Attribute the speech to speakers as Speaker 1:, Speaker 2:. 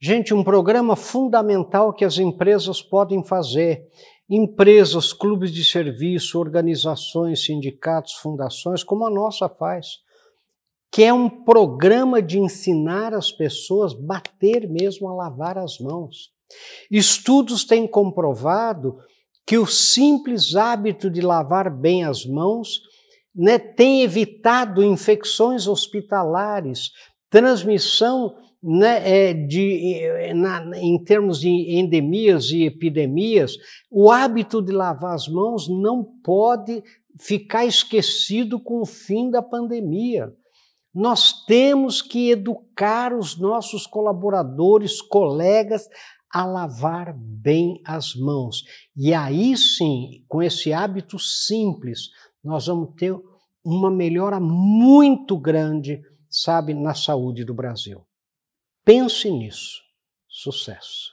Speaker 1: Gente, um programa fundamental que as empresas podem fazer. Empresas, clubes de serviço, organizações, sindicatos, fundações, como a nossa faz, que é um programa de ensinar as pessoas a bater mesmo a lavar as mãos. Estudos têm comprovado que o simples hábito de lavar bem as mãos né, tem evitado infecções hospitalares, transmissão né, é, de, é, na, em termos de endemias e epidemias, o hábito de lavar as mãos não pode ficar esquecido com o fim da pandemia. Nós temos que educar os nossos colaboradores, colegas, a lavar bem as mãos. E aí sim, com esse hábito simples, nós vamos ter uma melhora muito grande, sabe, na saúde do Brasil. Pense nisso. Sucesso.